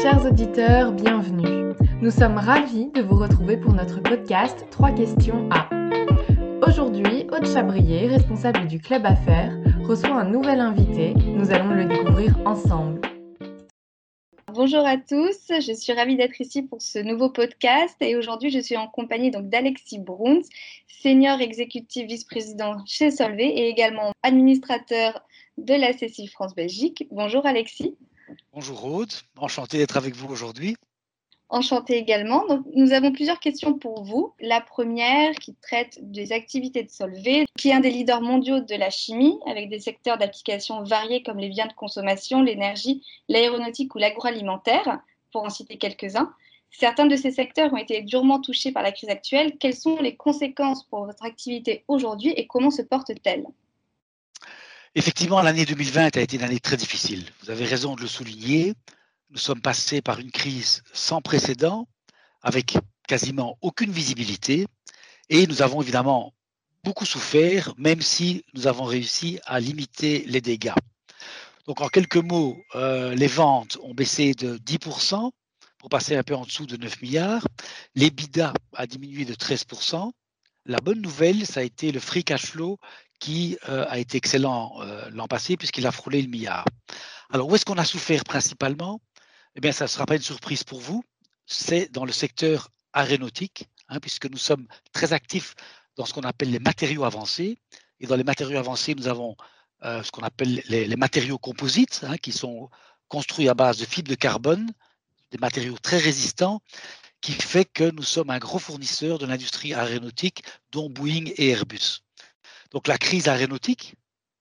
Chers auditeurs, bienvenue. Nous sommes ravis de vous retrouver pour notre podcast 3 questions à. Aujourd'hui, Aude Chabrier, responsable du Club Affaires, reçoit un nouvel invité. Nous allons le découvrir ensemble. Bonjour à tous, je suis ravie d'être ici pour ce nouveau podcast et aujourd'hui je suis en compagnie donc d'Alexis Bruns, senior exécutif vice-président chez Solvay et également administrateur de la CCI France-Belgique. Bonjour Alexis. Bonjour Aude, enchanté d'être avec vous aujourd'hui. Enchanté également. Nous avons plusieurs questions pour vous. La première qui traite des activités de Solvay, qui est un des leaders mondiaux de la chimie, avec des secteurs d'application variés comme les biens de consommation, l'énergie, l'aéronautique ou l'agroalimentaire, pour en citer quelques-uns. Certains de ces secteurs ont été durement touchés par la crise actuelle. Quelles sont les conséquences pour votre activité aujourd'hui et comment se porte-t-elle? Effectivement, l'année 2020 a été une année très difficile. Vous avez raison de le souligner. Nous sommes passés par une crise sans précédent, avec quasiment aucune visibilité, et nous avons évidemment beaucoup souffert, même si nous avons réussi à limiter les dégâts. Donc en quelques mots, euh, les ventes ont baissé de 10% pour passer un peu en dessous de 9 milliards. L'EBITDA a diminué de 13%. La bonne nouvelle, ça a été le free cash flow qui euh, a été excellent euh, l'an passé puisqu'il a frôlé le milliard. Alors, où est-ce qu'on a souffert principalement? Eh bien, ça ne sera pas une surprise pour vous. C'est dans le secteur aéronautique, hein, puisque nous sommes très actifs dans ce qu'on appelle les matériaux avancés. Et dans les matériaux avancés, nous avons euh, ce qu'on appelle les, matériaux composites, hein, qui sont construits à base de fibres de carbone, des matériaux très résistants, qui fait que nous sommes un gros fournisseur de l'industrie aéronautique, dont Boeing et Airbus. Donc la crise aéronautique,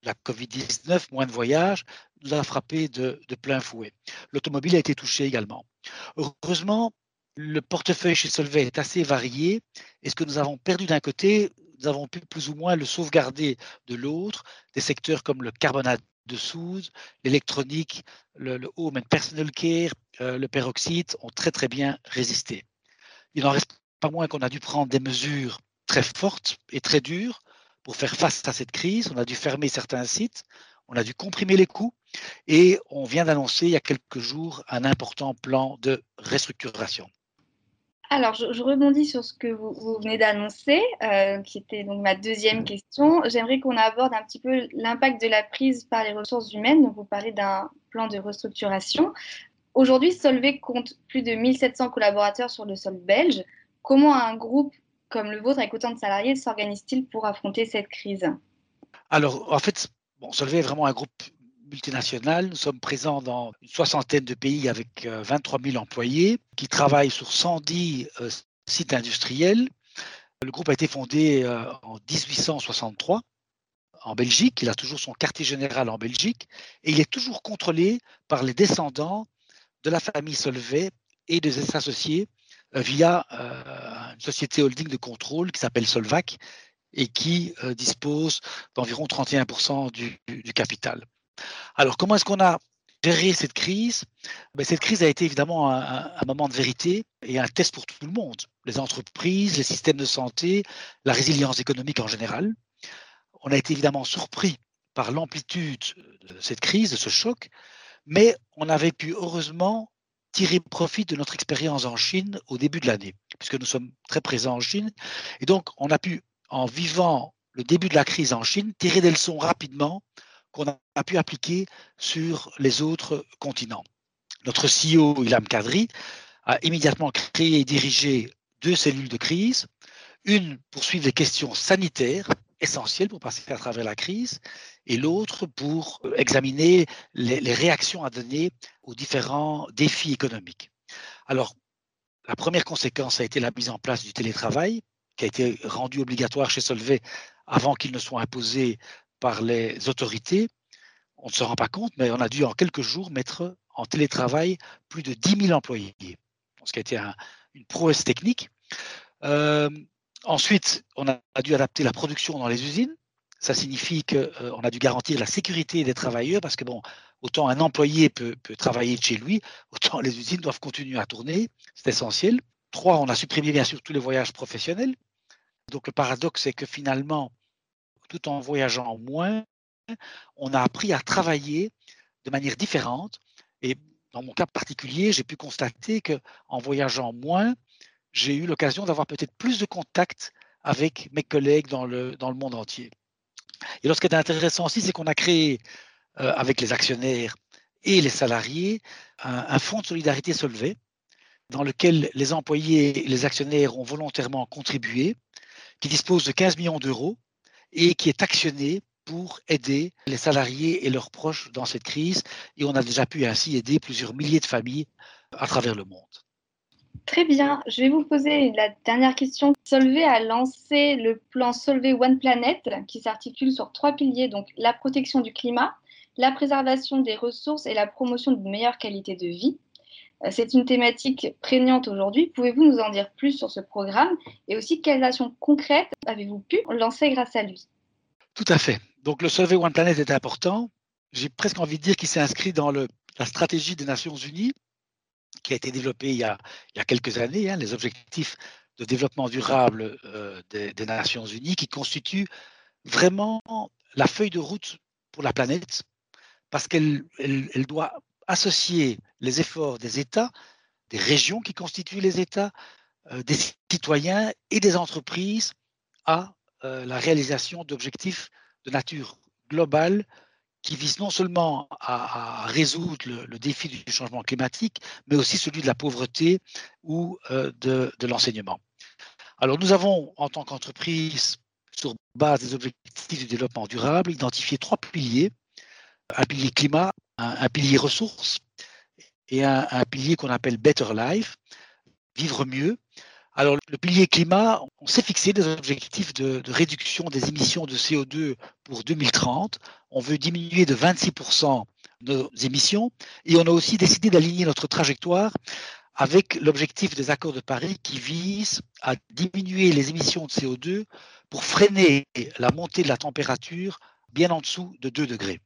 la Covid-19, moins de voyages, nous a frappé de, plein fouet. L'automobile a été touchée également. Heureusement, le portefeuille chez Solvay est assez varié et ce que nous avons perdu d'un côté, nous avons pu plus ou moins le sauvegarder de l'autre, des secteurs comme le carbonate de soude, l'électronique, le, home and personal care, euh, le peroxyde ont très très bien résisté. Il n'en reste pas moins qu'on a dû prendre des mesures très fortes et très dures pour faire face à cette crise. On a dû fermer certains sites, on a dû comprimer les coûts et on vient d'annoncer il y a quelques jours un important plan de restructuration. Alors, je, rebondis sur ce que vous, venez d'annoncer, euh, qui était donc ma deuxième question. J'aimerais qu'on aborde un petit peu l'impact de la prise par les ressources humaines. Donc, vous parlez d'un plan de restructuration. Aujourd'hui, Solvay compte plus de 1700 collaborateurs sur le sol belge. Comment un groupe comme le vôtre avec autant de salariés s'organise-t-il pour affronter cette crise? Alors, en fait, Solvay est vraiment un groupe multinational. Nous sommes présents dans une soixantaine de pays avec 23 euh, 000 employés qui travaillent sur 110 euh, sites industriels. Le groupe a été fondé euh, en 1863 en Belgique. Il a toujours son quartier général en Belgique et il est toujours contrôlé par les descendants de la famille Solvay et de ses associés via une société holding de contrôle qui s'appelle Solvac et qui euh, dispose d'environ 31% du, capital. Alors, comment est-ce qu'on a géré cette crise? Ben, Cette crise a été évidemment un, moment de vérité et un test pour tout le monde. Les entreprises, les systèmes de santé, la résilience économique en général. On a été évidemment surpris par l'amplitude de cette crise, de ce choc, mais on avait pu heureusement tirer profit de notre expérience en Chine au début de l'année, puisque nous sommes très présents en Chine. Et donc, on a pu, en vivant le début de la crise en Chine, tirer des leçons rapidement qu'on a pu appliquer sur les autres continents. Notre CEO, Ilham Kadri, a immédiatement créé et dirigé deux cellules de crise, une pour suivre les questions sanitaires essentielles pour passer à travers la crise, et l'autre pour euh, examiner les, réactions à donner aux différents défis économiques. Alors, la première conséquence a été la mise en place du télétravail, qui a été rendu obligatoire chez Solvay avant qu'il ne soit imposé par les autorités. On ne se rend pas compte, mais on a dû en quelques jours mettre en télétravail plus de 10 000 employés, ce qui a été une prouesse technique. Euh, ensuite, on a dû adapter la production dans les usines ça signifie qu'on euh, a dû garantir la sécurité des travailleurs parce que, bon, autant un employé peut, travailler chez lui, autant les usines doivent continuer à tourner. C'est essentiel. Trois, on a supprimé bien sûr tous les voyages professionnels. Donc le paradoxe, c'est que finalement, tout en voyageant moins, on a appris à travailler de manière différente. Et dans mon cas particulier, j'ai pu constater que en voyageant moins, j'ai eu l'occasion d'avoir peut-être plus de contacts avec mes collègues dans le, dans le monde entier. Et alors, ce qui est intéressant aussi, c'est qu'on a créé euh, avec les actionnaires et les salariés un, un fonds de solidarité Solvay dans lequel les employés et les actionnaires ont volontairement contribué, qui dispose de 15 millions d'euros et qui est actionné pour aider les salariés et leurs proches dans cette crise. Et on a déjà pu ainsi aider plusieurs milliers de familles à travers le monde. Très bien. Je vais vous poser la dernière question. Solvay a lancé le plan Solvay One Planet qui s'articule sur trois piliers, donc la protection du climat, la préservation des ressources et la promotion d'une meilleure qualité de vie. Euh, c'est une thématique prégnante aujourd'hui. Pouvez-vous nous en dire plus sur ce programme? Et aussi quelles actions concrètes avez-vous pu lancer grâce à lui? Tout à fait. Donc le Solvay One Planet est important. J'ai presque envie de dire qu'il s'est inscrit dans le, la stratégie des Nations Unies qui a été développée il y a, il y a quelques années, hein, les objectifs de développement durable euh, des, Nations Unies, qui constituent vraiment la feuille de route pour la planète, parce qu'elle elle, elle doit associer les efforts des États, des régions qui constituent les États, euh, des citoyens et des entreprises à euh, la réalisation d'objectifs de nature globale qui visent non seulement à, résoudre le, défi du changement climatique, mais aussi celui de la pauvreté ou euh, de, l'enseignement. Alors nous avons, en tant qu'entreprise, sur base des objectifs du développement durable, identifié trois piliers. Un pilier climat, un, pilier ressources et un pilier qu'on appelle Better Life, vivre mieux. Alors, le pilier climat, on s'est fixé des objectifs de, réduction des émissions de CO2 pour 2030. On veut diminuer de 26% nos émissions et on a aussi décidé d'aligner notre trajectoire avec l'objectif des accords de Paris qui vise à diminuer les émissions de CO2 pour freiner la montée de la température bien en dessous de 2 degrés.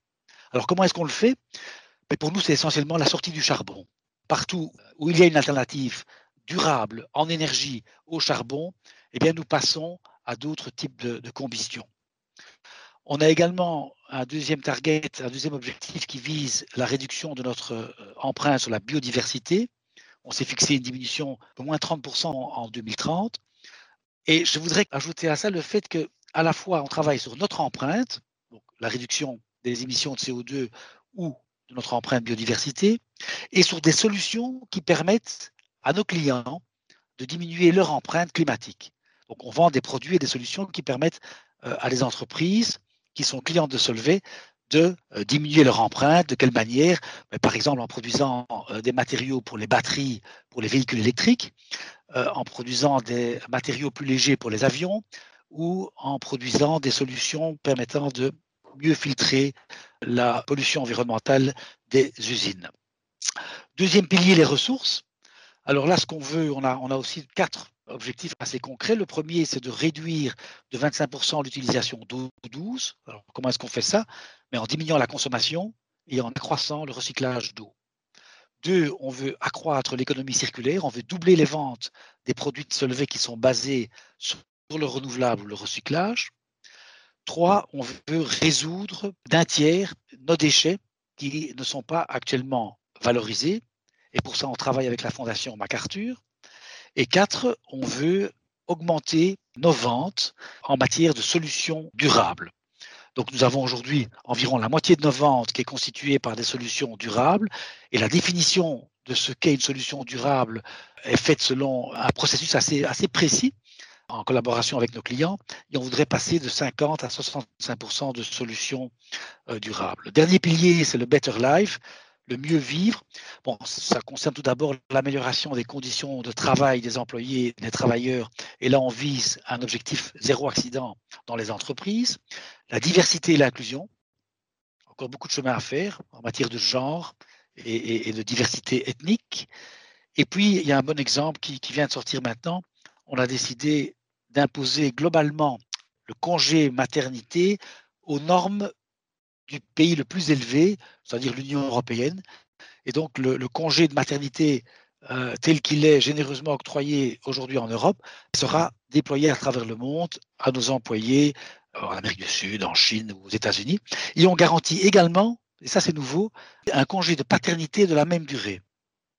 Alors, comment est-ce qu'on le fait? Mais Pour nous, c'est essentiellement la sortie du charbon. Partout où il y a une alternative durable en énergie au charbon, eh bien, nous passons à d'autres types de, de, combustion. On a également un deuxième target, un deuxième objectif qui vise la réduction de notre euh, empreinte sur la biodiversité. On s'est fixé une diminution de moins 30% en 2030. Et je voudrais ajouter à ça le fait que à la fois on travaille sur notre empreinte, donc la réduction des émissions de CO2 ou de notre empreinte biodiversité, et sur des solutions qui permettent à nos clients de diminuer leur empreinte climatique. Donc, on vend des produits et des solutions qui permettent euh, à les entreprises qui sont clientes de Solvay de euh, diminuer leur empreinte. De quelle manière? Mais Par exemple, en produisant euh, des matériaux pour les batteries, pour les véhicules électriques, en produisant des matériaux plus légers pour les avions ou en produisant des solutions permettant de mieux filtrer la pollution environnementale des usines. Deuxième pilier, les ressources. Alors là, ce qu'on veut, on a, aussi quatre objectifs assez concrets. Le premier, c'est de réduire de 25% l'utilisation d'eau douce. Alors, comment est-ce qu'on fait ça? Mais en diminuant la consommation et en accroissant le recyclage d'eau. Deux, on veut accroître l'économie circulaire, on veut doubler les ventes des produits de Solvay qui sont basés sur le renouvelable ou le recyclage. Trois, on veut résoudre d'un tiers nos déchets qui ne sont pas actuellement valorisés et pour ça, on travaille avec la Fondation MacArthur. Et quatre, on veut augmenter nos ventes en matière de solutions durables. Donc nous avons aujourd'hui environ la moitié de nos ventes qui est constituée par des solutions durables et la définition de ce qu'est une solution durable est faite selon un processus assez, précis en collaboration avec nos clients et on voudrait passer de 50 à 65 de solutions euh, durables. Le dernier pilier, c'est le Better Life le mieux vivre. Bon, ça concerne tout d'abord l'amélioration des conditions de travail des employés, des travailleurs. Et là, on vise un objectif zéro accident dans les entreprises. La diversité et l'inclusion. Encore beaucoup de chemin à faire en matière de genre et, de diversité ethnique. Et puis, il y a un bon exemple qui vient de sortir maintenant. On a décidé d'imposer globalement le congé maternité aux normes du pays le plus élevé, c'est-à-dire l'Union européenne. Et donc le, congé de maternité euh, tel qu'il est généreusement octroyé aujourd'hui en Europe sera déployé à travers le monde à nos employés en Amérique du Sud, en Chine ou aux États-Unis. Et on garantit également et ça c'est nouveau, un congé de paternité de la même durée.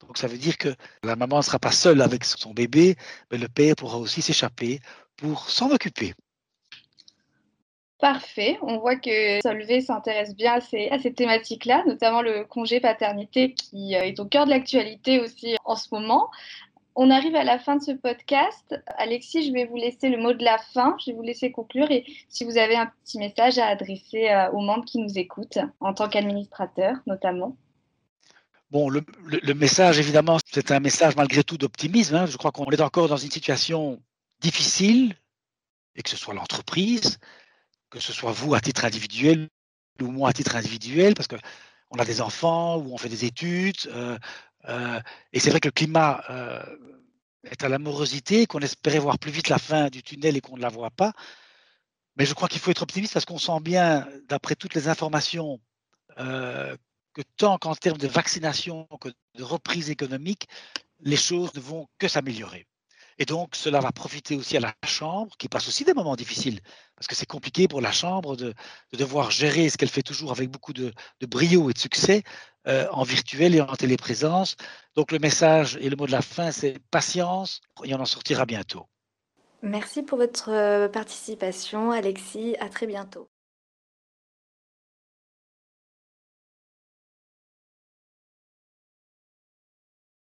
Donc ça veut dire que la maman ne sera pas seule avec son bébé, mais le père pourra aussi s'échapper pour s'en occuper. Parfait. On voit que Solvay s'intéresse bien à ces, thématiques-là, notamment le congé paternité qui euh, est au cœur de l'actualité aussi en ce moment. On arrive à la fin de ce podcast. Alexis, je vais vous laisser le mot de la fin. Je vais vous laisser conclure et si vous avez un petit message à adresser euh, aux membres qui nous écoutent, en tant qu'administrateur notamment. Bon, le, message, évidemment, c'est un message malgré tout d'optimisme. Hein. Je crois qu'on est encore dans une situation difficile, et que ce soit l'entreprise, que ce soit vous à titre individuel ou moi à titre individuel, parce qu'on a des enfants ou on fait des études, euh, euh, et c'est vrai que le climat euh, est à l'amorosité, qu'on espérait voir plus vite la fin du tunnel et qu'on ne la voit pas. Mais je crois qu'il faut être optimiste parce qu'on sent bien, d'après toutes les informations, que tant qu'en termes de vaccination que de reprise économique, les choses ne vont que s'améliorer. Et donc, cela va profiter aussi à la Chambre, qui passe aussi des moments difficiles, parce que c'est compliqué pour la Chambre de, devoir gérer ce qu'elle fait toujours avec beaucoup de, brio et de succès euh, en virtuel et en téléprésence. Donc, le message et le mot de la fin, c'est patience, et on en sortira bientôt. Merci pour votre euh, participation, Alexis. À très bientôt.